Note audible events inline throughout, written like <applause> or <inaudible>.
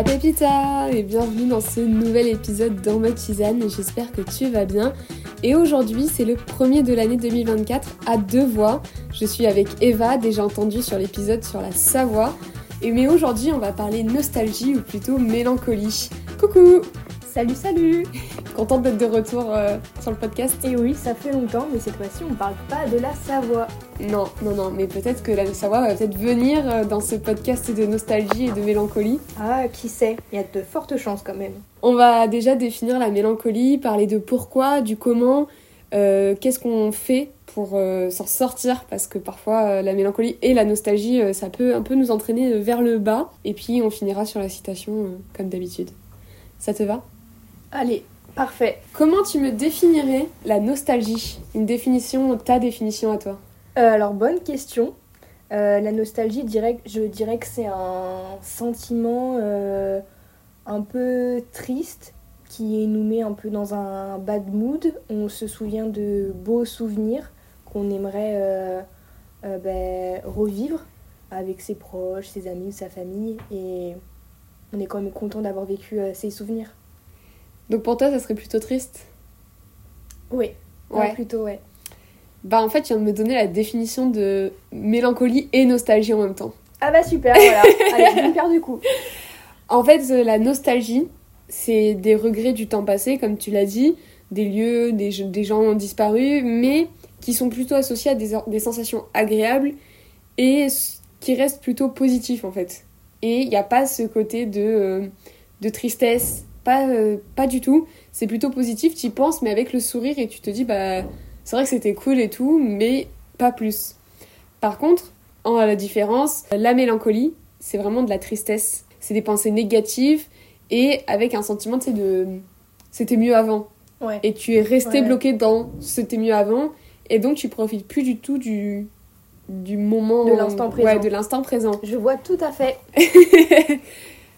la Pépita et bienvenue dans ce nouvel épisode dans mode Tisane. J'espère que tu vas bien. Et aujourd'hui, c'est le premier de l'année 2024 à deux voix. Je suis avec Eva, déjà entendue sur l'épisode sur la Savoie. Et mais aujourd'hui, on va parler nostalgie ou plutôt mélancolie. Coucou Salut, salut Contente d'être de retour euh, sur le podcast. Et oui, ça fait longtemps, mais cette fois-ci, on parle pas de la Savoie. Non, non, non, mais peut-être que la Savoie va peut-être venir euh, dans ce podcast de nostalgie et de mélancolie. Ah, qui sait? Il y a de fortes chances quand même. On va déjà définir la mélancolie, parler de pourquoi, du comment, euh, qu'est-ce qu'on fait pour s'en sortir, parce que parfois la mélancolie et la nostalgie, ça peut un peu nous entraîner vers le bas. Et puis on finira sur la citation, comme d'habitude. Ça te va? Allez, parfait. Comment tu me définirais la nostalgie? Une définition, ta définition à toi euh, Alors, bonne question. Euh, la nostalgie, je dirais que c'est un sentiment euh, un peu triste qui nous met un peu dans un bad mood. On se souvient de beaux souvenirs qu'on aimerait ben, revivre avec ses proches, ses amis, sa famille. Et on est quand même content d'avoir vécu ces souvenirs. Donc pour toi, ça serait plutôt triste? Oui, ouais. plutôt, ouais. Bah en fait, tu viens de me donner la définition de mélancolie et nostalgie en même temps. Ah bah super, voilà. <laughs> Allez, je me perds du coup. En fait, euh, la nostalgie, c'est des regrets du temps passé, comme tu l'as dit, des lieux, des, des gens disparus, mais qui sont plutôt associés à des, des sensations agréables et qui restent plutôt positifs en fait. Et il n'y a pas ce côté de, euh, de tristesse, pas, euh, pas du tout. C'est plutôt positif, tu y penses, mais avec le sourire et tu te dis, bah, c'est vrai que c'était cool et tout, mais pas plus. Par contre, en la différence, la mélancolie, c'est vraiment de la tristesse. C'est des pensées négatives et avec un sentiment, tu sais, de c'était mieux avant. Et tu es resté bloqué dans c'était mieux avant et donc tu profites plus du tout du, du moment. De l'instant présent. Ouais, de l'instant présent. Je vois tout à fait. <laughs>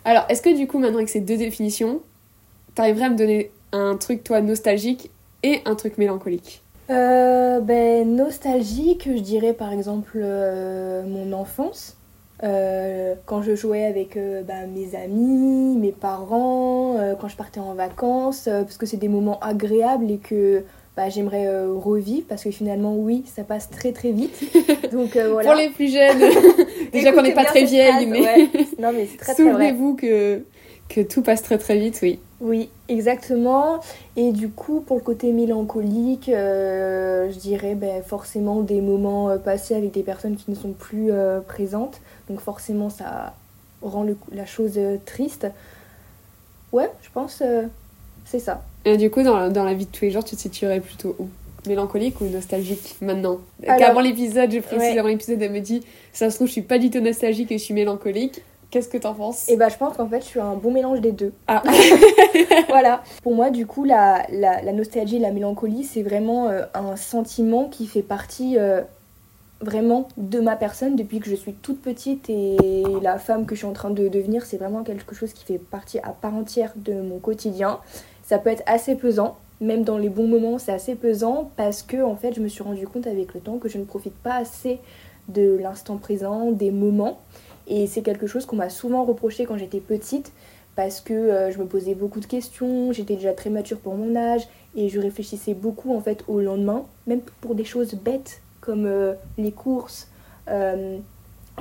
Alors, est-ce que du coup, maintenant avec ces deux définitions, t'arriverais à me donner un truc, toi, nostalgique et un truc mélancolique euh, ben, Nostalgique, je dirais par exemple euh, mon enfance. Euh, quand je jouais avec bah, mes amis, mes parents, quand je partais en vacances, parce que c'est des moments agréables et que bah, j'aimerais revivre, parce que finalement, oui, ça passe très très vite. <laughs> Donc, voilà. Pour les plus jeunes, <laughs> <laughs> déjà qu'on n'est pas très vieille, mais, non, mais souvenez-vous que, que tout passe très très vite, oui. Oui, exactement. Et du coup, pour le côté mélancolique, euh, je dirais ben, forcément des moments euh, passés avec des personnes qui ne sont plus euh, présentes. Donc forcément, ça rend la chose triste. Ouais, je pense c'est ça. Et du coup, dans la, dans la, vie de tous les jours, tu te situerais plutôt où? Mélancolique ou nostalgique maintenant? Avant l'épisode, je précise, avant l'épisode, elle me dit ça se trouve, je suis pas du tout nostalgique et je suis mélancolique. Qu'est-ce que t'en penses Et eh bah ben, je pense qu'en fait je suis un bon mélange des deux. Ah. <laughs> voilà. <laughs> Pour moi du coup la, la, nostalgie et la mélancolie c'est vraiment euh, un sentiment qui fait partie euh, vraiment de ma personne depuis que je suis toute petite et la femme que je suis en train de devenir c'est vraiment quelque chose qui fait partie à part entière de mon quotidien. Ça peut être assez pesant, même dans les bons moments c'est assez pesant parce que en fait je me suis rendu compte avec le temps que je ne profite pas assez de l'instant présent, des moments. Et c'est quelque chose qu'on m'a souvent reproché quand j'étais petite parce que euh, je me posais beaucoup de questions, j'étais déjà très mature pour mon âge et je réfléchissais beaucoup en fait au lendemain, même pour des choses bêtes comme euh, les courses, euh,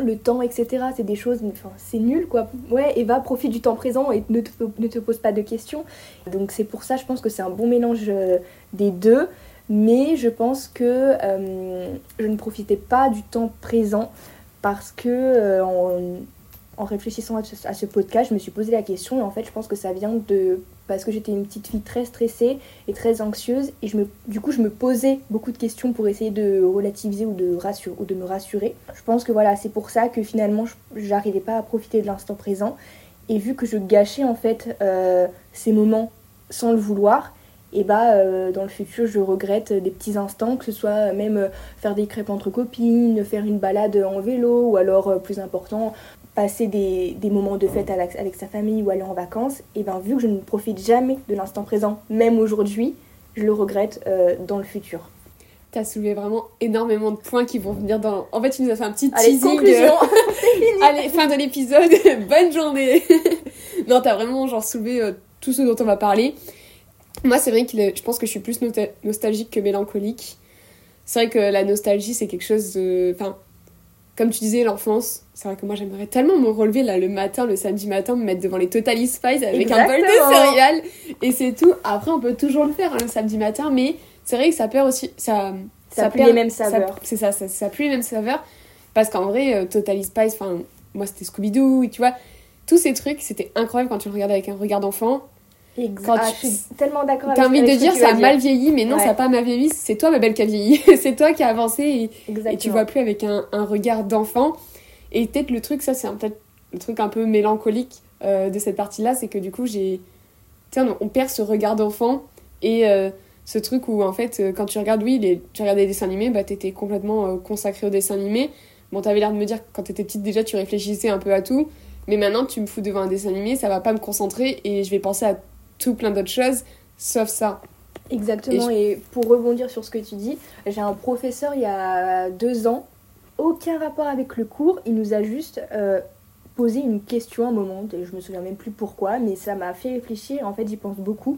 le temps, etc. C'est des choses, enfin c'est nul quoi. Ouais, Eva, profite du temps présent et ne te, ne te pose pas de questions. Donc c'est pour ça, je pense que c'est un bon mélange des deux. Mais je pense que je ne profitais pas du temps présent parce que euh, en, réfléchissant à ce, podcast, je me suis posé la question et en fait, je pense que ça vient de parce que j'étais une petite fille très stressée et très anxieuse et je me, du coup, je me posais beaucoup de questions pour essayer de relativiser ou de, rassurer, ou de me rassurer. Je pense que voilà, c'est pour ça que finalement, j'arrivais pas à profiter de l'instant présent et vu que je gâchais en fait euh, ces moments sans le vouloir, et bah euh, dans le futur je regrette des petits instants, que ce soit même euh, faire des crêpes entre copines, faire une balade en vélo ou alors euh, plus important passer des, des, moments de fête avec, avec, sa famille ou aller en vacances, et ben vu que je ne profite jamais de l'instant présent, même aujourd'hui, je le regrette dans le futur. T'as soulevé vraiment énormément de points qui vont venir dans. En fait, tu nous as fait un petit Allez, teasing. Conclusion. <laughs> <laughs> Allez, fin de l'épisode. <laughs> Bonne journée. non, t'as vraiment genre soulevé euh, tout ce dont on va parler. Moi, c'est vrai que je pense que je suis plus nostalgique que mélancolique. C'est vrai que la nostalgie, c'est quelque chose de. Enfin, comme tu disais, l'enfance, c'est vrai que moi j'aimerais tellement me relever là le matin, le samedi matin, me mettre devant les Totally Spice avec un bol de céréales et c'est tout. Après, on peut toujours le faire hein, le samedi matin, mais c'est vrai que ça perd aussi. Ça, ça, ça les mêmes saveurs. C'est ça, ça, ça les mêmes saveurs. Parce qu'en vrai, euh, Totally Spice, enfin, moi c'était Scooby-Doo, tu vois, tous ces trucs, c'était incroyable quand tu le regardais avec un regard d'enfant. Quand ah, je suis tellement d'accord avec T'as envie de dire ça a mal vieilli, mais non, ça n'a pas mal vieilli. C'est toi, ma belle, qui a vieilli. c'est toi qui a avancé et, et, tu vois plus avec un, un regard d'enfant. Et peut-être le truc, ça, c'est peut-être le truc un peu mélancolique euh, de cette partie-là, c'est que du coup, j'ai. On, on perd ce regard d'enfant et euh, ce truc où, en fait, euh, quand tu regardes, oui, les, tu regardais des dessins animés, bah, t'étais complètement consacré aux dessins animés. Bon, t'avais l'air de me dire que quand t'étais petite, déjà, tu réfléchissais un peu à tout. Mais maintenant, tu me fous devant un dessin animé, ça va pas me concentrer et je vais penser à tout plein d'autres choses, sauf ça. Exactement, et, pour rebondir sur ce que tu dis, j'ai un professeur il y a deux ans, aucun rapport avec le cours, il nous a juste euh, posé une question un moment, et je me souviens même plus pourquoi, mais ça m'a fait réfléchir, en fait j'y pense beaucoup.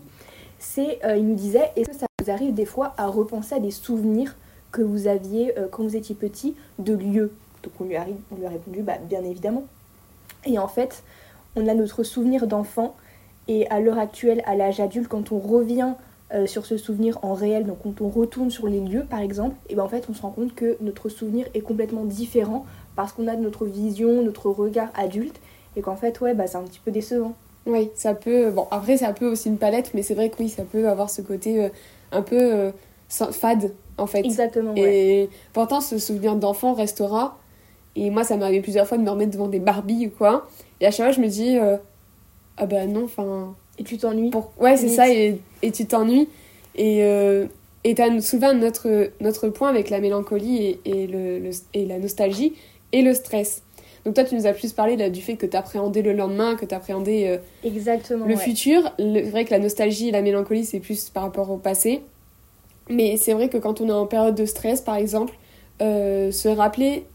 C'est, euh, il nous disait, est-ce que ça vous arrive des fois à repenser à des souvenirs que vous aviez euh, quand vous étiez petit de lieux? Donc on lui, a, on lui a répondu, bah, bien évidemment. Et en fait, on a notre souvenir d'enfant et à l'heure actuelle, à l'âge adulte, quand on revient euh, sur ce souvenir en réel, donc quand on retourne sur les lieux par exemple, et ben en fait on se rend compte que notre souvenir est complètement différent parce qu'on a notre vision, notre regard adulte, et qu'en fait ouais bah c'est un petit peu décevant. Oui, ça peut. Bon, après, c'est un peu aussi une palette, mais c'est vrai que oui, ça peut avoir ce côté euh, un peu euh, fade, en fait. Exactement. Et pourtant, ce souvenir d'enfant restera. Et moi, ça m'est arrivé plusieurs fois de me remettre devant des Barbies ou quoi. Et à chaque fois, je me dis, ah bah non, enfin. Et tu t'ennuies pour... Ouais, c'est ça, et, et tu t'ennuies. Et euh, et t'as souvent notre, notre point avec la mélancolie et, et, le, et la nostalgie et le stress. Donc toi, tu nous as plus parlé là, du fait que t'appréhendais le lendemain, que t'appréhendais euh, Exactement, le futur. C'est vrai que la nostalgie et la mélancolie, c'est plus par rapport au passé. Mais c'est vrai que quand on est en période de stress, par exemple, euh, se rappeler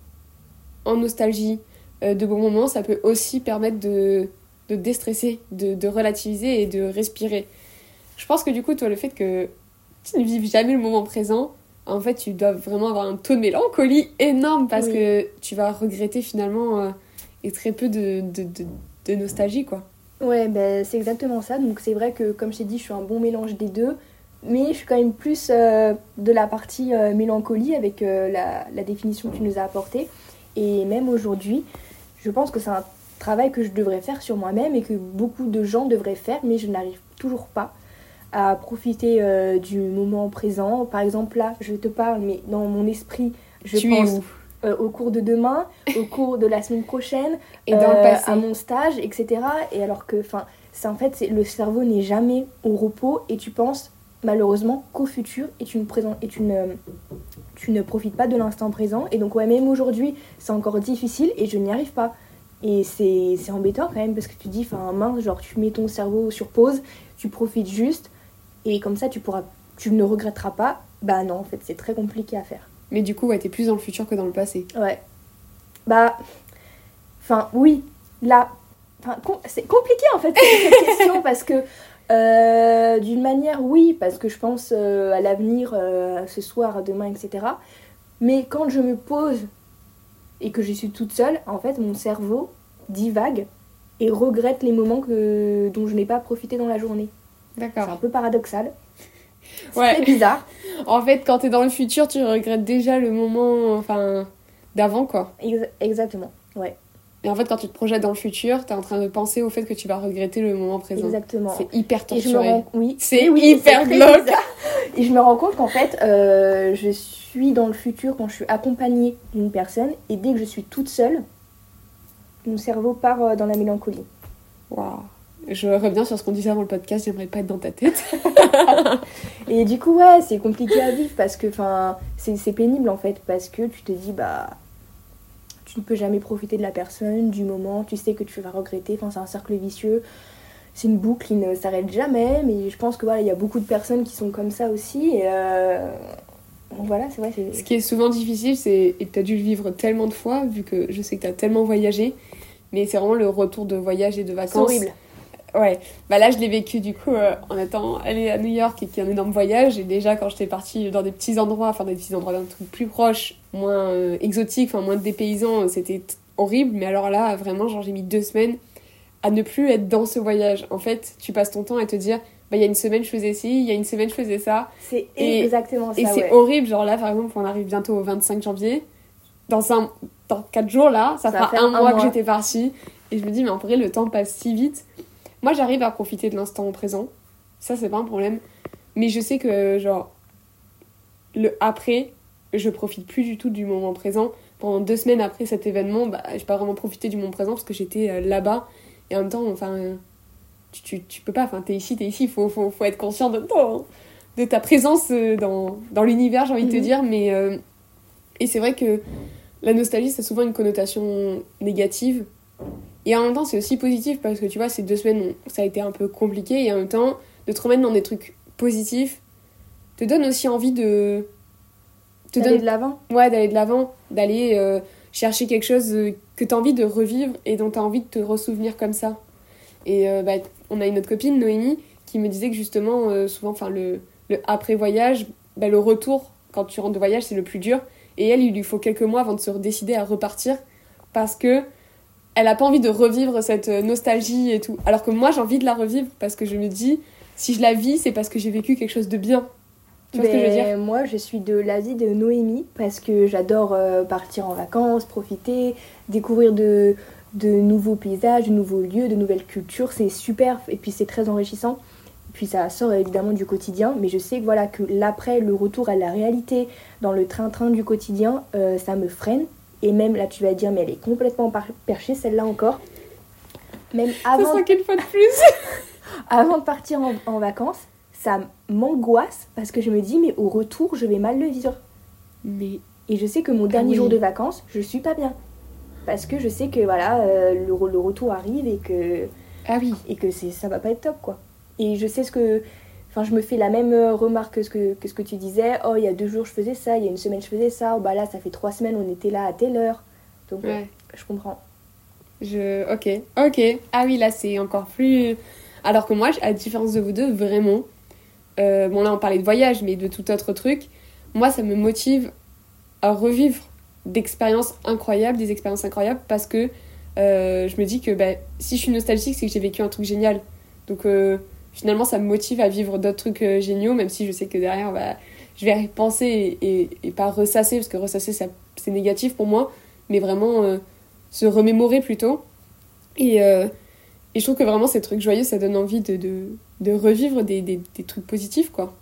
en nostalgie euh, de bons moments, ça peut aussi permettre de, de déstresser, de, de, relativiser et de respirer. Je pense que du coup, toi, le fait que tu ne vives jamais le moment présent, en fait, tu dois vraiment avoir un taux de mélancolie énorme parce que tu vas regretter finalement euh, et très peu de, de, de, nostalgie, quoi. Ouais, ben, c'est exactement ça. Donc c'est vrai que, comme je t'ai dit, je suis un bon mélange des deux. Mais je suis quand même plus euh, de la partie euh, mélancolie avec la, la, définition que tu nous as apportée. Et même aujourd'hui, je pense que c'est un travail que je devrais faire sur moi-même et que beaucoup de gens devraient faire, mais je n'arrive toujours pas à profiter euh, du moment présent. Par exemple, là, je te parle, mais dans mon esprit, je pense euh, au cours de demain, au cours de la semaine prochaine, et dans le euh, passé. à mon stage, etc. Et alors que, enfin, c'est en fait, le cerveau n'est jamais au repos et tu penses malheureusement qu'au futur et tu ne, et tu ne, tu ne profites pas de l'instant présent. Et donc, ouais, même aujourd'hui, c'est encore difficile et je n'y arrive pas. Et c'est embêtant quand même parce que tu dis, enfin mince, genre tu mets ton cerveau sur pause, tu profites juste et comme ça tu pourras, tu ne regretteras pas. Bah non, en fait c'est très compliqué à faire. Mais du coup, ouais, t'es plus dans le futur que dans le passé. Ouais. Bah, enfin oui, là, c'est compliqué en fait cette question <laughs> parce que euh, d'une manière oui, parce que je pense euh, à l'avenir, euh, ce soir, demain, etc. Mais quand je me pose et que je suis toute seule, en fait, mon cerveau divague et regrette les moments que, dont je n'ai pas profité dans la journée. D'accord. C'est un peu paradoxal. C'est bizarre. <laughs> en fait, quand tu es dans le futur, tu regrettes déjà le moment enfin, d'avant, quoi. exactement, ouais. Et en fait, quand tu te projettes dans le futur, tu es en train de penser au fait que tu vas regretter le moment présent. Exactement. C'est hyper torturé. Rends... Oui. C'est hyper glauque. Et je me rends compte qu'en fait, euh, je suis dans le futur quand je suis accompagnée d'une personne et dès que je suis toute seule, mon cerveau part euh, dans la mélancolie. Waouh. Je reviens sur ce qu'on disait avant le podcast, j'aimerais pas être dans ta tête. <laughs> et du coup, ouais, c'est compliqué à vivre parce que c'est pénible en fait, parce que tu te dis, bah, tu ne peux jamais profiter de la personne, du moment, tu sais que tu vas regretter, enfin, c'est un cercle vicieux. C'est une boucle qui ne s'arrête jamais, mais je pense que voilà, il y a beaucoup de personnes qui sont comme ça aussi. Et euh, voilà, c'est vrai. Ce qui est souvent difficile, c'est et tu as dû le vivre tellement de fois, vu que je sais que tu as tellement voyagé, mais c'est vraiment le retour de voyage et de vacances. horrible. Ouais, bah là je l'ai vécu du coup euh, en étant allée à New York et qui est un énorme voyage. Et déjà quand j'étais partie dans des petits endroits, enfin des petits endroits d'un truc plus proche, moins euh, exotique, enfin moins dépaysant, c'était horrible. Mais alors là, vraiment, genre j'ai mis deux semaines à ne plus être dans ce voyage. En fait, tu passes ton temps à te dire, bah il y a une semaine je faisais ci, il y a une semaine je faisais ça. C'est exactement ça. Et c'est horrible, genre là par exemple, on arrive bientôt au 25 janvier. Dans, un, dans 4 jours là, ça, fera un, mois, mois que j'étais partie. Et je me dis, mais en vrai, le temps passe si vite. Moi, j'arrive à profiter de l'instant présent. Ça, c'est pas un problème. Mais je sais que, genre, le après, je profite plus du tout du moment présent. Pendant deux semaines après cet événement, bah, j'ai pas vraiment profité du moment présent parce que j'étais euh, là-bas. Et en même temps, enfin, tu, tu, tu peux pas. Enfin, t'es ici, t'es ici. Il faut, faut, faut, être conscient de toi, hein. de ta présence euh, dans, dans l'univers, j'ai envie de te mhm. dire. Mais, euh, et c'est vrai que la nostalgie, ça a souvent une connotation négative. Et en même temps, c'est aussi positif parce que tu vois, ces deux semaines, ça a été un peu compliqué. Et en même temps, de te remettre dans des trucs positifs te donne aussi envie de. D'aller de l'avant Ouais, d'aller de l'avant. D'aller euh, chercher quelque chose euh, que tu as envie de revivre et dont tu as envie de te ressouvenir comme ça. Et euh, bah, on a une autre copine, Noémie, qui me disait que justement, souvent, enfin, le, le après-voyage, bah, le retour, quand tu rentres de voyage, c'est le plus dur. Et elle, il lui faut quelques mois avant de se décider à repartir parce que elle a pas envie de revivre cette nostalgie et tout. Alors que moi, j'ai envie de la revivre parce que je me dis, si je la vis, c'est parce que j'ai vécu quelque chose de bien. Tu vois ce que je veux dire? Moi, je suis de l'avis de Noémie parce que j'adore euh, partir en vacances, profiter, découvrir de, de nouveaux paysages, de nouveaux lieux, de nouvelles cultures. C'est super et puis c'est très enrichissant. Puis ça sort évidemment du quotidien, mais je sais que voilà que l'après, le retour à la réalité dans le train-train du quotidien, euh, ça me freine et même là, tu vas dire, mais elle est complètement perchée, celle-là encore. Même avant. Ça fois de plus <laughs> Avant de partir en, vacances, ça m'angoisse parce que je me dis, mais au retour, je vais mal le vivre. Mais. Et je sais que mon dernier ah jour de vacances, je suis pas bien. Parce que je sais que voilà, euh, le, le, retour arrive et que. Ah oui. Et que ça va pas être top, quoi. Et je sais ce que Enfin, je me fais la même euh, remarque que ce que, ce que tu disais. Oh, il y a deux jours, je faisais ça. Il y a une semaine, je faisais ça. Oh, bah là, ça fait trois semaines, on était là à telle heure. Donc, je comprends. Je... Ok, ok. Ah oui, là, c'est encore plus... Alors que moi, à différence de vous deux, vraiment... Euh, bon, là, on parlait de voyage, mais de tout autre truc. Moi, ça me motive à revivre d'expériences incroyables, des expériences incroyables, parce que euh, je me dis que bah, si je suis nostalgique, c'est que j'ai vécu un truc génial. Donc finalement ça me motive à vivre d'autres trucs euh, géniaux, même si je sais que derrière bah, je vais repenser et, et, pas ressasser, parce que ressasser c'est négatif pour moi, mais vraiment euh, se remémorer plutôt. Et, euh, et, je trouve que vraiment ces trucs joyeux, ça donne envie de, de, revivre des, des, des, trucs positifs, quoi.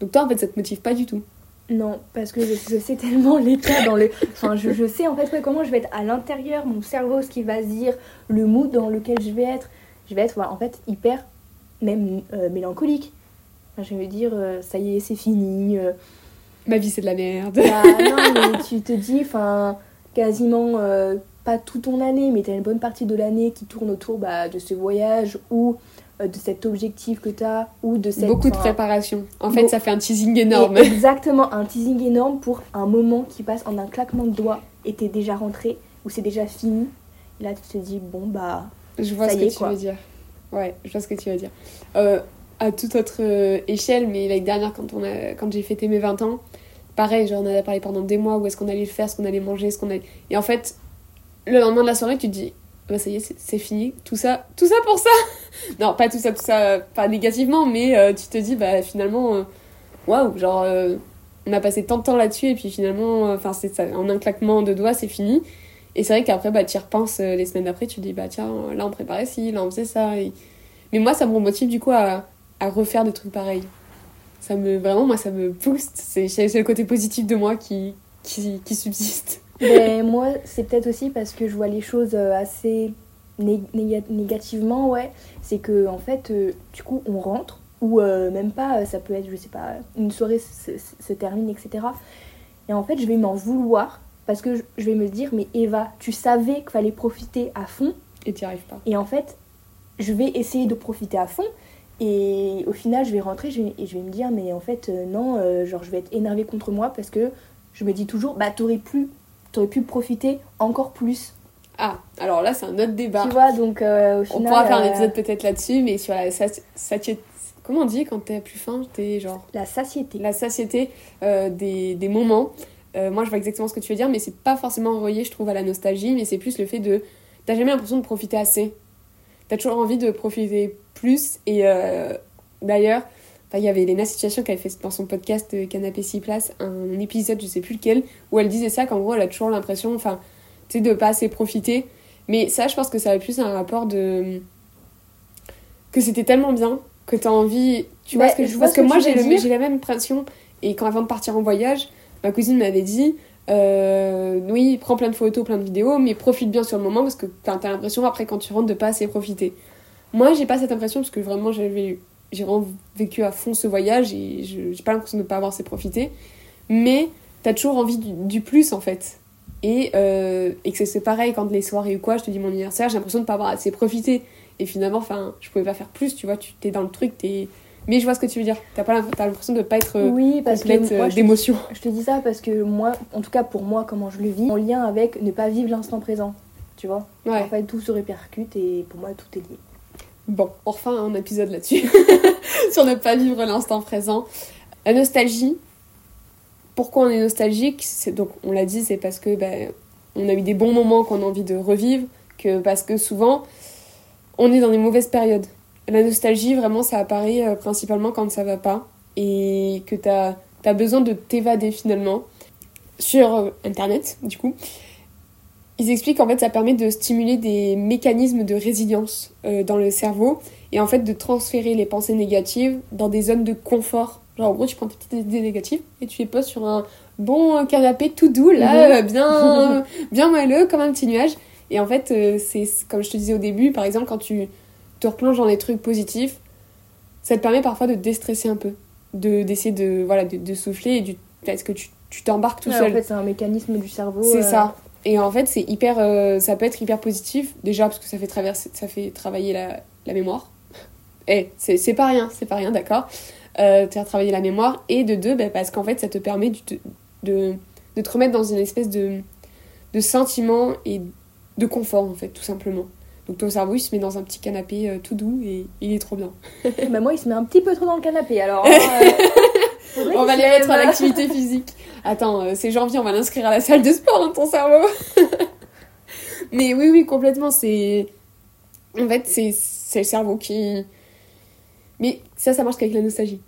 Donc toi, en fait, ça te motive pas du tout? Non, parce que je, sais tellement l'état dans le... Enfin, je, je, sais en fait comment je vais être à l'intérieur, mon cerveau, ce qui va se dire, le mood dans lequel je vais être. Je vais être en fait hyper même euh, mélancolique. je vais me dire, euh, ça y est, c'est fini. Euh. Ma vie, c'est de la merde. Bah, non, mais tu te dis, enfin, quasiment pas toute ton année, mais tu as une bonne partie de l'année qui tourne autour bah, de ce voyage ou de cet objectif que tu as ou de cette... Beaucoup de préparation. En fait, ça fait un teasing énorme. exactement, un teasing énorme pour un moment qui passe en un claquement de doigts et t'es déjà rentré ou c'est déjà fini. Et là, tu te dis, bon, bah... Je vois ce que tu veux dire. Ouais, je vois ce que tu veux dire. Euh, à toute autre euh, échelle, mais l'année dernière, quand, on a, quand j'ai fêté mes 20 ans, pareil, genre on a parlé pendant des mois, où est-ce qu'on allait le faire, ce qu'on allait manger, ce qu'on allait... Et en fait, le lendemain de la soirée, tu te dis, bah ça y est, c'est fini, tout ça, tout ça pour ça <laughs> Non, pas tout ça, tout ça, pas négativement, mais euh, tu te dis, bah finalement, waouh, genre, on a passé tant de temps là-dessus, et puis finalement, en un claquement de doigts, c'est fini. Et c'est vrai qu'après, bah, tu y repenses euh, les semaines d'après, tu te dis, bah tiens, là on préparait ci, là on faisait ça. Mais moi, ça me motive du coup à, refaire des trucs pareils. Ça me, vraiment, moi, ça me booste. C'est le côté positif de moi qui, qui, subsiste. <laughs> Mais moi, c'est peut-être aussi parce que je vois les choses euh, assez négativement, ouais. C'est que, en fait, euh, du coup, on rentre, ou même pas, ça peut être, je sais pas, une soirée se termine, etc. Et en fait, je vais m'en vouloir parce que je vais me dire, mais Eva, tu savais qu'il fallait profiter à fond. Et tu n'y arrives pas. Et en fait, je vais essayer de profiter à fond. Et au final, je vais rentrer et je vais me dire, mais en fait, euh, non, euh, genre, je vais être énervée contre moi parce que je me dis toujours, bah, t'aurais pu, aurais pu profiter encore plus. Ah, alors là, c'est un autre débat. Tu vois, donc au final. On pourra faire un épisode peut-être là-dessus, mais sur la satiété. Comment on dit quand t'es plus faim T'es genre. La satiété. La satiété des, des moments. Moi, je vois exactement ce que tu veux dire, mais c'est pas forcément relié, je trouve, à la nostalgie, mais c'est plus le fait de. T'as jamais l'impression de profiter assez. T'as toujours envie de profiter plus. Et d'ailleurs, il y avait Léna Situation qui avait fait dans son podcast Canapé 6 places un épisode, je sais plus lequel, où elle disait ça, qu'en gros, elle a toujours l'impression, enfin, tu sais, de pas assez profiter. Mais ça, je pense que ça avait plus un rapport de. que c'était tellement bien que t'as envie. Tu vois ce que je Parce que, moi, j'ai la même impression. Et quand avant de partir en voyage, ma cousine m'avait dit. Euh, oui, prends plein de photos, plein de vidéos, mais profite bien sur le moment parce que t'as l'impression après quand tu rentres de pas assez profiter. Moi, j'ai pas cette impression parce que vraiment j'avais j'ai vécu à fond ce voyage et j'ai pas l'impression de pas avoir assez profité. Mais t'as toujours envie du, plus en fait. Et, euh, et que c'est pareil quand les soirées ou quoi, je te dis mon anniversaire, j'ai l'impression de pas avoir assez profité. Et finalement, enfin, je pouvais pas faire plus, tu vois, tu t'es dans le truc, t'es. Mais je vois ce que tu veux dire. T'as pas l'impression de pas être oui, parce complète euh, d'émotion. Je, te dis ça parce que moi, en tout cas pour moi, comment je le vis, en lien avec ne pas vivre l'instant présent. Tu vois En fait, tout se répercute et pour moi, tout est lié. Bon, enfin un épisode là-dessus, <laughs> sur ne pas vivre l'instant présent. La nostalgie, pourquoi on est nostalgique? C'est, Donc on l'a dit, c'est parce que ben, on a eu des bons moments qu'on a envie de revivre, que parce que souvent on est dans des mauvaises périodes. La nostalgie, vraiment, ça apparaît euh, principalement quand ça va pas et que tu as, as besoin de t'évader finalement sur euh, Internet, du coup. Ils expliquent qu'en fait ça permet de stimuler des mécanismes de résilience euh, dans le cerveau et en fait de transférer les pensées négatives dans des zones de confort. Genre en gros tu prends tes petites idées négatives et tu les poses sur un bon canapé tout doux là, mhm. bien <laughs> bien moelleux comme un petit nuage. Et en fait c'est comme je te disais au début par exemple quand tu te replonges dans des trucs positifs, ça te permet parfois de déstresser un peu, de d'essayer de voilà de, souffler et du parce que tu tu t'embarques tout seul. En fait, c'est un mécanisme du cerveau. C'est euh, ça. Et en fait, c'est hyper, euh, ça peut être hyper positif, déjà parce que ça fait, traverser, ça fait travailler la, la mémoire. Et <laughs> eh, c'est pas rien, c'est pas rien, d'accord euh, Tu as travaillé la mémoire. Et de deux, bah, parce qu'en fait, ça te permet de, de, de, te remettre dans une espèce de, de sentiment et de confort, en fait, tout simplement. Donc ton cerveau, il se met dans un petit canapé euh, tout doux et il est trop bien. <laughs> bah moi, il se met un petit peu trop dans le canapé, alors... <laughs> Hein, on va les mettre à l'activité <laughs> physique. Attends, euh, c'est janvier, on va l'inscrire à la salle de sport dans ton cerveau. Mais oui, oui, complètement. C'est. En fait, c'est le cerveau qui. Mais ça, ça marche qu'avec la nostalgie.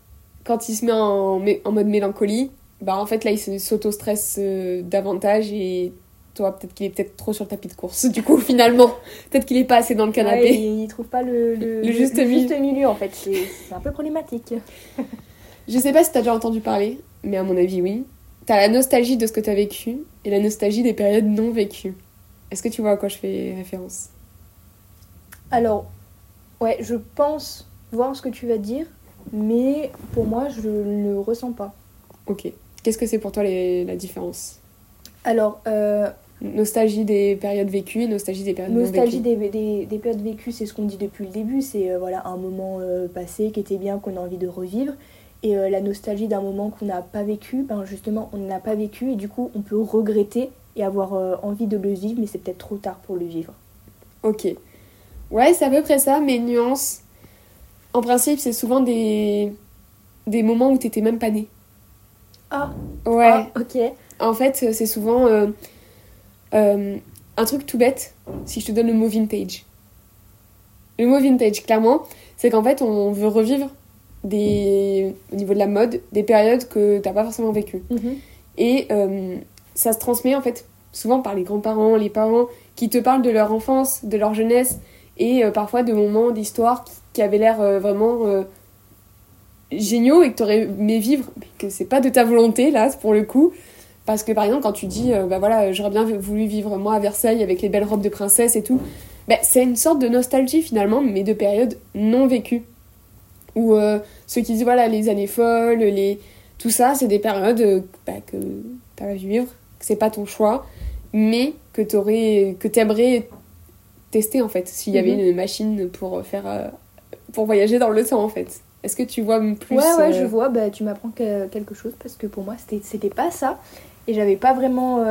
Quand il se met en, en mode mélancolie, bah en fait là, il s'auto-stresse euh, davantage et toi, peut-être qu'il est peut-être trop sur le tapis de course. <laughs> Du coup, finalement, peut-être qu'il est pas assez dans le canapé. il trouve pas le, le, juste, milieu. en fait. C'est un peu problématique. <laughs> Je sais pas si t'as déjà entendu parler, mais à mon avis, oui. T'as la nostalgie de ce que t'as vécu et la nostalgie des périodes non vécues. Est-ce que tu vois à quoi je fais référence? Alors, ouais, je pense voir ce que tu vas dire, mais pour moi, je ne le ressens pas. Ok. Qu'est-ce que c'est pour toi la différence? Alors, euh, Nostalgie des périodes vécues et nostalgie des périodes nostalgie non vécues. Des, des, des, périodes vécues, c'est ce qu'on dit depuis le début. C'est euh, voilà un moment euh, passé qui était bien, qu'on a envie de revivre. Et euh, la nostalgie d'un moment qu'on n'a pas vécu, ben justement, on n'a pas vécu et du coup, on peut regretter et avoir envie de le vivre, mais c'est peut-être trop tard pour le vivre. Ok. Ouais, c'est à peu près ça, mais nuance. En principe, c'est souvent des, des moments où t'étais même pas né. Ah Ouais. Ah, ok. En fait, c'est souvent euh, un truc tout bête, si je te donne le mot vintage. Le mot vintage, clairement, c'est qu'en fait, on veut revivre des, au niveau de la mode, des périodes que t'as pas forcément vécues. Mhm. Et euh, ça se transmet en fait souvent par les grands-parents, les parents qui te parlent de leur enfance, de leur jeunesse et euh, parfois de moments d'histoire qui, avaient l'air euh, vraiment géniaux et que t'aurais aimé vivre, mais que c'est pas de ta volonté là pour le coup. Parce que par exemple, quand tu dis, bah voilà, j'aurais bien voulu vivre moi à Versailles avec les belles robes de princesse et tout, bah, c'est une sorte de nostalgie finalement, mais de périodes non vécues. Ou euh, ceux qui disent, voilà, les années folles, les... tout ça, c'est des périodes euh, bah, que tu vas vivre, que c'est pas ton choix, mais que tu que aimerais tester en fait, s'il y avait mhm. une machine pour faire. Euh, pour voyager dans le temps en fait. Est-ce que tu vois plus Ouais, ouais, je vois, bah, tu m'apprends quelque chose parce que pour moi, c'était pas ça. Et j'avais pas vraiment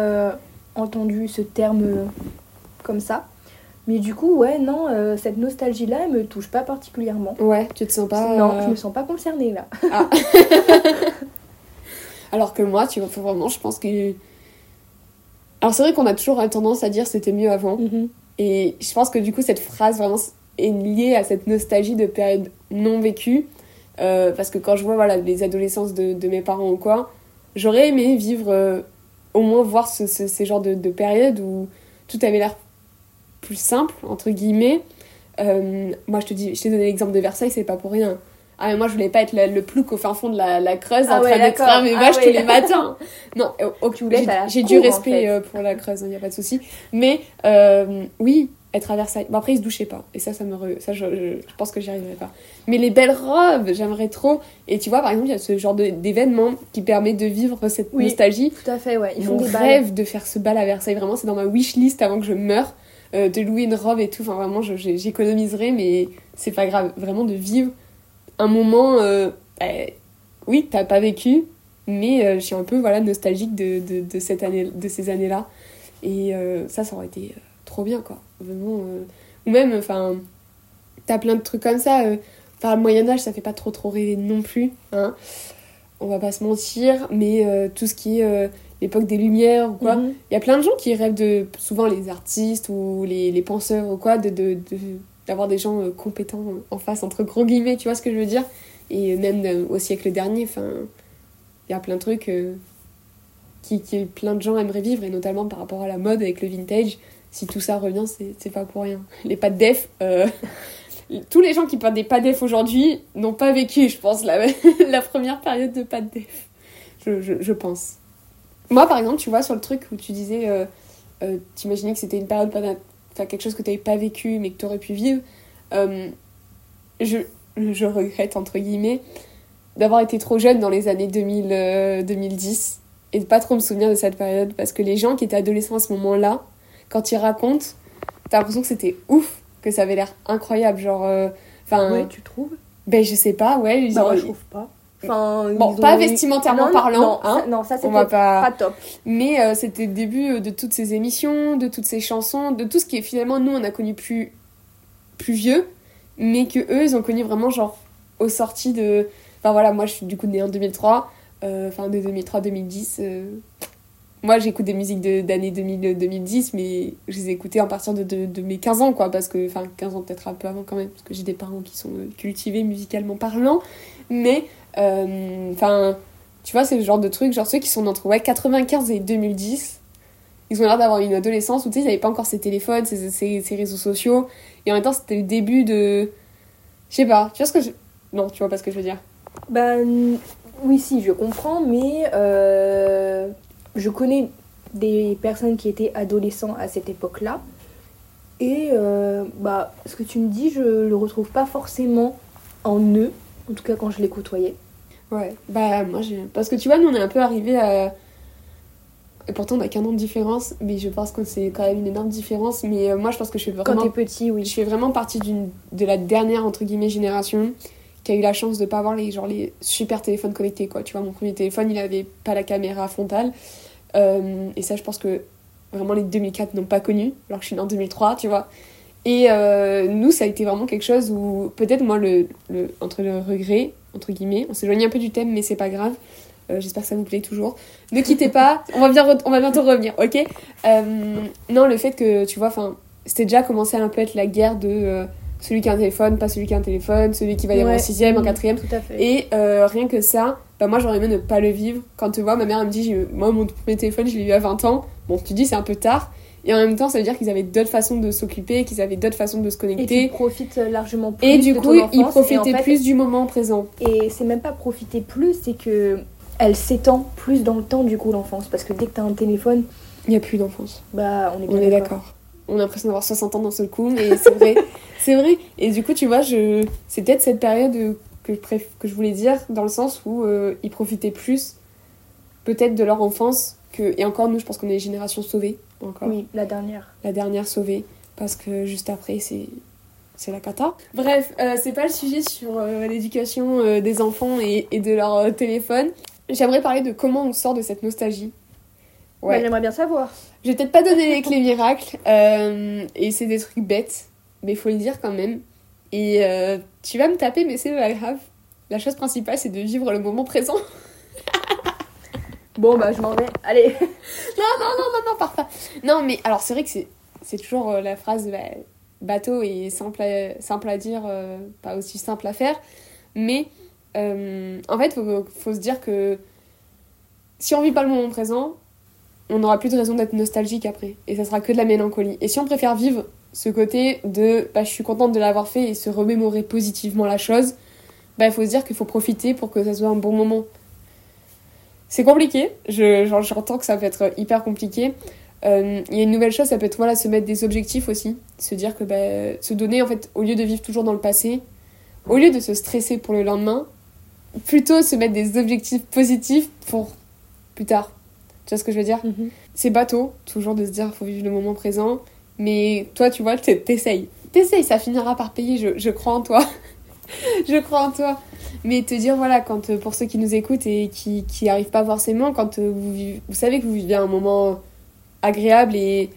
entendu ce terme comme ça. Mais du coup, ouais, non, euh, cette nostalgie-là, elle me touche pas particulièrement. Ouais, tu te sens pas. Non, je me sens pas concernée là. Ah. <laughs> <laughs> Alors que moi, tu vois, vraiment, je pense que. Alors c'est vrai qu'on a toujours tendance à dire c'était mieux avant. Mm-hmm. Et je pense que du coup, cette phrase vraiment est liée à cette nostalgie de période non vécue. Euh, parce que quand je vois voilà, les adolescences de, de mes parents ou quoi, j'aurais aimé vivre, euh, au moins voir ce, ce, ces genres de, de périodes où tout avait l'air plus simple, entre guillemets. Euh, moi, je te dis, je t'ai donné l'exemple de Versailles, c'est pas pour rien. Ah, mais moi, je voulais pas être le, plouc au fin fond de la, la Creuse ah en train de mes vaches tous les matins. <laughs> Non, j'ai du respect euh, pour la Creuse, il hein, n'y a pas de souci. Mais euh, oui, être à Versailles. Bon, après, ils se douchaient pas. Et ça, ça me. Ça, je, je, pense que j'y arriverai pas. Mais les belles robes, j'aimerais trop. Et tu vois, par exemple, il y a ce genre d'événement qui permet de vivre cette nostalgie. Tout à fait, ouais. Ils Mon rêve de faire ce bal à Versailles, vraiment, c'est dans ma wish list avant que je meure. Euh, de louer une robe et tout. Enfin, vraiment, j'économiserai, mais c'est pas grave. Vraiment, de vivre un moment. Euh, bah, oui, t'as pas vécu, mais euh, je suis un peu voilà, nostalgique de, de, de cette année, de ces années-là. Et ça, ça aurait été trop bien, quoi. Vraiment. Ou même, enfin, t'as plein de trucs comme ça. Enfin, le Moyen-Âge, ça fait pas trop trop rêver non plus. Hein. On va pas se mentir, mais tout ce qui est l'époque des Lumières ou quoi. Mhm. Il y a plein de gens qui rêvent de, souvent les artistes ou les, les penseurs ou quoi, de, de, d'avoir des gens euh, compétents en face, entre gros guillemets, tu vois ce que je veux dire? Et même euh, au siècle dernier, enfin, il y a plein de trucs euh, qui, qui plein de gens aimeraient vivre, et notamment par rapport à la mode avec le vintage. Si tout ça revient, c'est pas pour rien. Les pas de def, <laughs> tous les gens qui parlent des pas def aujourd'hui n'ont pas vécu, je pense, la, <laughs> première période de pas de def. Je, je, pense. Moi, par exemple, tu vois, sur le truc où tu disais, euh, euh, t'imaginais que c'était une période, enfin, quelque chose que tu n'avais pas vécu mais que tu aurais pu vivre, euh, je, je regrette, entre guillemets, d'avoir été trop jeune dans les années 2000, 2010 et de pas trop me souvenir de cette période parce que les gens qui étaient adolescents à ce moment-là, quand ils racontent, t'as l'impression que c'était ouf, que ça avait l'air incroyable, genre. Enfin. ouais, tu trouves? Ben, je sais pas, ouais. Bah, moi, je trouve pas bon, pas vestimentairement parlant, non, hein. non, ça c'était pas... pas... top. Mais euh, c'était le début euh, de toutes ces émissions, de toutes ces chansons, de tout ce qui est finalement nous on a connu plus plus vieux, mais que eux ils ont connu vraiment genre aux sorties de. Enfin voilà, moi je suis du coup née en 2003, euh, enfin de 2003-2010. Moi j'écoute des musiques d'années 2010, mais je les ai écoutées en partir de, de, de, mes 15 ans quoi, parce que. Enfin 15 ans peut-être un peu avant quand même, parce que j'ai des parents qui sont cultivés musicalement parlant, mais euh, enfin, tu vois, c'est le genre de truc, genre ceux qui sont entre ouais, 95 et 2010, ils ont l'air d'avoir une adolescence où tu sais, ils n'avaient pas encore ces téléphones, ces, ces, réseaux sociaux. Et en même temps, c'était le début de. Je sais pas, tu vois ce que je. Non, tu vois pas ce que je veux dire. Ben. Oui, si, je comprends, mais. Euh, je connais des personnes qui étaient adolescents à cette époque-là. Et euh, bah, ce que tu me dis, je le retrouve pas forcément en eux, en tout cas quand je les côtoyais. Ouais, bah moi j'ai. Parce que tu vois, nous on est un peu arrivés à. Et pourtant on a qu'un an de différence, mais je pense que c'est quand même une énorme différence. Mais euh, moi je pense que je suis vraiment. Quand t'es petit, oui. Je fais vraiment partie d'une de la dernière entre guillemets génération qui a eu la chance de pas avoir les genre les super téléphones connectés quoi. Tu vois, mon premier téléphone il avait pas la caméra frontale. Euh, et ça je pense que vraiment les 2004 n'ont pas connu, alors que je suis née en 2003, tu vois. Et euh, nous, ça a été vraiment quelque chose où, peut-être moi, le, le, entre le regret entre guillemets. On s'éloigne un peu du thème, mais c'est pas grave. Euh, j'espère que ça vous plaît toujours. Ne quittez pas, <laughs> on va, bien on va bientôt revenir, ok? Non, le fait que, tu vois, enfin, c'était déjà commencé à un peu être la guerre de celui qui a un téléphone, pas celui qui a un téléphone, celui qui va y avoir en sixième, en quatrième. Tout à fait. Et rien que ça, bah moi j'aurais aimé ne pas le vivre. Quand tu vois, ma mère elle me dit, moi mon premier téléphone, je l'ai eu à 20 ans. Bon, tu dis, c'est un peu tard. Et en même temps, ça veut dire qu'ils avaient d'autres façons de s'occuper, qu'ils avaient d'autres façons de se connecter. Et tu profites largement plus. Et du coup, ils profitaient plus du moment présent. Et c'est même pas profiter plus, c'est que elle s'étend plus dans le temps du coup l'enfance. Parce que dès que t'as un téléphone. Il n'y a plus d'enfance. Bah, on est bien d'accord. On a l'impression d'avoir 60 ans d'un seul coup, mais c'est vrai. <laughs> c'est vrai. Et du coup, tu vois, je... c'est peut-être cette période que je, préf... que je voulais dire, dans le sens où euh, ils profitaient plus, peut-être, de leur enfance. Que... Et encore, nous, je pense qu'on est une génération sauvée encore. Oui, la dernière. La dernière sauvée, parce que juste après, c'est c'est la cata. Bref, euh, c'est pas le sujet sur euh, l'éducation euh, des enfants et, et de leur téléphone. J'aimerais parler de comment on sort de cette nostalgie. Ouais. Bah, j'aimerais bien savoir. Je vais peut-être pas donner les clés miracles, euh, et c'est des trucs bêtes, mais il faut le dire quand même. Et euh, tu vas me taper, mais c'est pas grave. La chose principale, c'est de vivre le moment présent. <laughs> bon, bah, je m'en vais. Allez. <laughs> non, non, non, non, non, parfait. Non, mais alors, c'est vrai que c'est toujours euh, la phrase bah, bateau et simple à, simple à dire, pas aussi simple à faire. Mais en fait, faut, faut se dire que si on vit pas le moment présent, on n'aura plus de raison d'être nostalgique après. Et ça sera que de la mélancolie. Et si on préfère vivre ce côté de bah, je suis contente de l'avoir fait et se remémorer positivement la chose, bah, il faut se dire qu'il faut profiter pour que ça soit un bon moment. C'est compliqué, j'entends que ça peut être hyper compliqué. Euh, il y a une nouvelle chose, ça peut être voilà, se mettre des objectifs aussi. Se dire que bah, se donner, en fait, au lieu de vivre toujours dans le passé, au lieu de se stresser pour le lendemain, plutôt se mettre des objectifs positifs pour plus tard. Tu vois ce que je veux dire? Mhm. C'est bateau, toujours de se dire faut vivre le moment présent. Mais toi, tu vois, t'essayes. T'essayes, ça finira par payer, je, crois en toi. <laughs> je crois en toi. Mais te dire, voilà, quand euh, pour ceux qui nous écoutent et qui n'y arrivent pas forcément, quand euh, vous, vous savez que vous vivez un moment agréable et,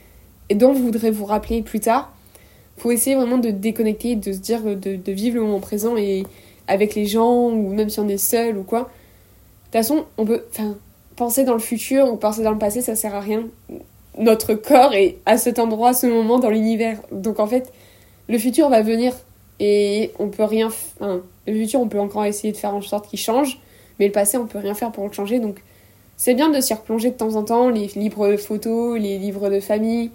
et dont vous voudrez vous rappeler plus tard, faut essayer vraiment de déconnecter, de se dire, de, de vivre le moment présent et avec les gens, ou même si on est seul ou quoi. De toute façon, on peut. Penser dans le futur ou penser dans le passé, ça sert à rien. Notre corps est à cet endroit, à ce moment dans l'univers. Donc en fait, le futur va venir et on peut rien. Enfin, le futur, on peut encore essayer de faire en sorte qu'il change, mais le passé, on peut rien faire pour le changer. Donc c'est bien de s'y replonger de temps en temps, les livres de photos, les livres de famille.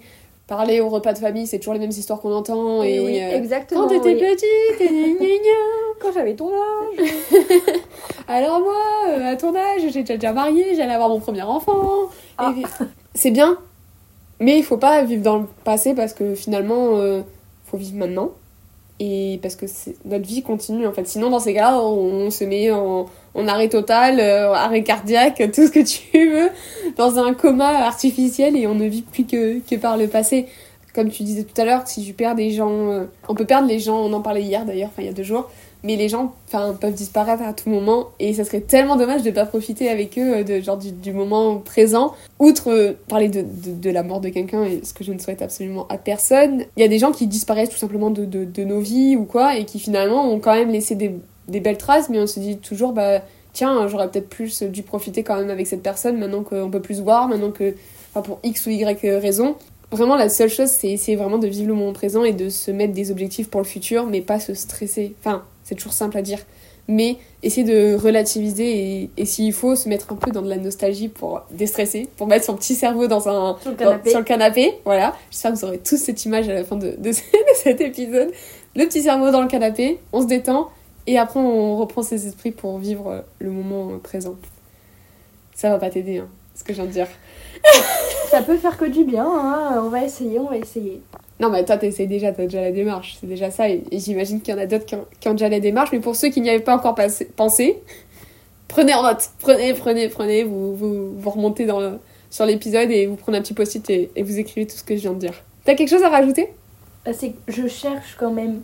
Parler au repas de famille, c'est toujours les mêmes histoires qu'on entend. Et, oui, euh, exactement. Quand t'étais petite, <laughs> quand j'avais ton âge. <laughs> Alors moi, euh, à ton âge, j'étais déjà mariée, j'allais avoir mon premier enfant. Ah. C'est bien, mais il faut pas vivre dans le passé parce que finalement, euh, faut vivre maintenant. Et parce que notre vie continue en fait. Sinon, dans ces cas-là, on, se met en, arrêt total, euh, arrêt cardiaque, <laughs> tout ce que tu veux, dans un coma artificiel et on ne vit plus que, que par le passé. Comme tu disais tout à l'heure, si tu perds des gens, on peut perdre les gens, on en parlait hier d'ailleurs, enfin il y a deux jours, mais les gens peuvent disparaître à tout moment et ça serait tellement dommage de ne pas profiter avec eux euh, de, genre du, moment présent. Outre euh, parler de, de, la mort de quelqu'un, et ce que je ne souhaite absolument à personne, il y a des gens qui disparaissent tout simplement de, de, nos vies ou quoi et qui finalement ont quand même laissé des, belles traces, mais on se dit toujours, bah tiens, j'aurais peut-être plus dû profiter quand même avec cette personne maintenant qu'on peut plus se voir, maintenant que, enfin pour X ou Y raison. Vraiment, la seule chose, c'est essayer vraiment de vivre le moment présent et de se mettre des objectifs pour le futur, mais pas se stresser. Enfin, c'est toujours simple à dire. Mais essayer de relativiser et, s'il faut, se mettre un peu dans de la nostalgie pour déstresser, pour mettre son petit cerveau dans un, sur, le canapé. sur le canapé. Voilà. J'espère que vous aurez tous cette image à la fin de, <laughs> de, cet épisode. Le petit cerveau dans le canapé, on se détend et après on reprend ses esprits pour vivre le moment présent. Ça va pas t'aider, hein, ce que je viens de dire. ça peut faire que du bien, hein. on va essayer, on va essayer. Non, mais toi, t'essayes déjà, t'as déjà la démarche, c'est déjà ça. Et, j'imagine qu'il y en a d'autres qui, ont déjà la démarche, mais pour ceux qui n'y avaient pas encore pensé, prenez en note. Prenez, prenez, prenez, vous, vous, vous remontez dans sur l'épisode et vous prenez un petit post-it et, vous écrivez tout ce que je viens de dire. T'as quelque chose à rajouter? Bah, C'est que je cherche quand même,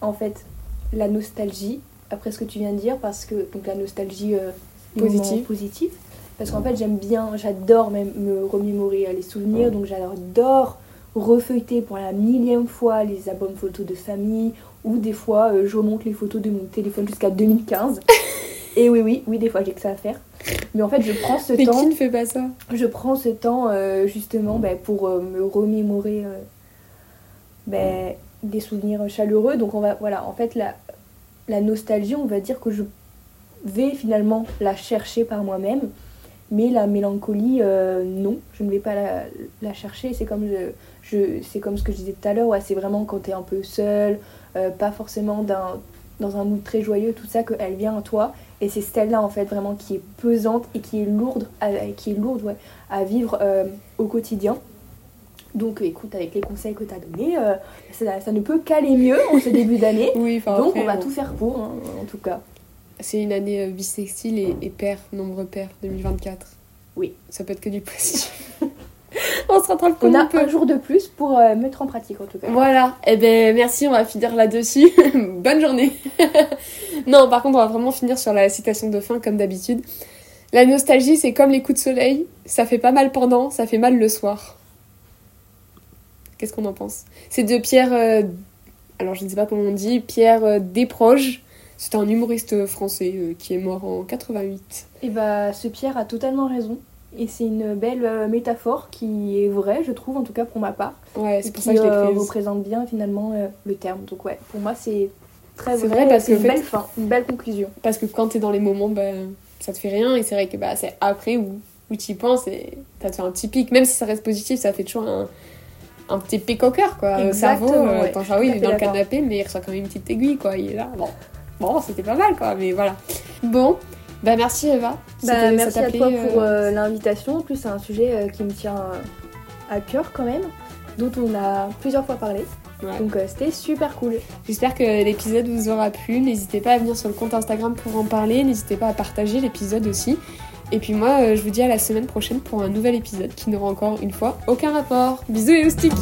en fait, la nostalgie, après ce que tu viens de dire, parce que donc la nostalgie euh, positive. positive. Parce qu'en fait, j'aime bien, j'adore même me remémorer les souvenirs, donc j'adore refeuilleter pour la millième fois les albums photos de famille ou des fois euh, je remonte les photos de mon téléphone jusqu'à 2015. <laughs> Et oui, oui, oui, des fois j'ai que ça à faire. Mais en fait, je prends ce <laughs> Mais temps. qui ne fait pas ça Je prends ce temps euh, justement ben, pour euh, me remémorer ben, des souvenirs chaleureux. Donc, on va, voilà, en fait, la, la nostalgie, on va dire que je vais finalement la chercher par moi-même. Mais la mélancolie, non, je ne vais pas la, la chercher. C'est comme je, c'est comme ce que je disais tout à l'heure, ouais, c'est vraiment quand tu es un peu seul, euh, pas forcément dans, dans un mood très joyeux, tout ça, qu'elle vient à toi. Et c'est celle-là, en fait, vraiment qui est pesante et qui est lourde à, qui est lourde, ouais, à vivre euh, au quotidien. Donc écoute, avec les conseils que tu as donnés, euh, ça, ne peut qu'aller mieux en ce début d'année. <laughs> Oui, Donc on va tout faire pour, hein, en tout cas. C'est une année bisextile et, et pair, nombre pair, 2024. Oui. Ça peut être que du positif. <laughs> on se rattrape comme on, a un jour de plus pour euh, mettre en pratique en tout cas. Voilà, et eh ben merci, on va finir là-dessus. <laughs> Bonne journée. <laughs> non, par contre, on va vraiment finir sur la citation de fin comme d'habitude. La nostalgie, c'est comme les coups de soleil. Ça fait pas mal pendant, ça fait mal le soir. Qu'est-ce qu'on en pense? C'est de Pierre. euh, alors, je ne sais pas comment on dit. Pierre euh, Desproges. C'est un humoriste français euh, qui est mort en 88. Et bah, ce Pierre a totalement raison. Et c'est une belle euh, métaphore qui est vraie, je trouve, en tout cas pour ma part. Ouais, c'est pour qui ça que je l'ai euh, prise. représente bien finalement euh, le terme. Donc ouais, pour moi c'est très vrai, vrai, parce une fait- belle fin, une belle conclusion. Parce que quand t'es dans les moments, bah, ça te fait rien. Et c'est vrai que bah, c'est après où, où tu y penses et ça te fait un petit pic. Même si ça reste positif, ça fait toujours un, un petit pic au cœur, quoi. Cerveau, Exactement, euh, ouais. ton cerveau, il est dans le canapé, mais il reçoit quand même une petite aiguille, quoi. Il est là. Bon, bon c'était pas mal, quoi. Mais voilà. Bon, bah merci Eva. Bah, merci à toi pour euh, euh, l'invitation. En plus, c'est un sujet euh, qui me tient à cœur quand même, dont on a plusieurs fois parlé. ouais. Donc euh, c'était super cool. J'espère que l'épisode vous aura plu. N'hésitez pas à venir sur le compte Instagram pour en parler. N'hésitez pas à partager l'épisode aussi. Et puis moi, je vous dis à la semaine prochaine pour un nouvel épisode qui n'aura encore une fois aucun rapport. Bisous et oustiques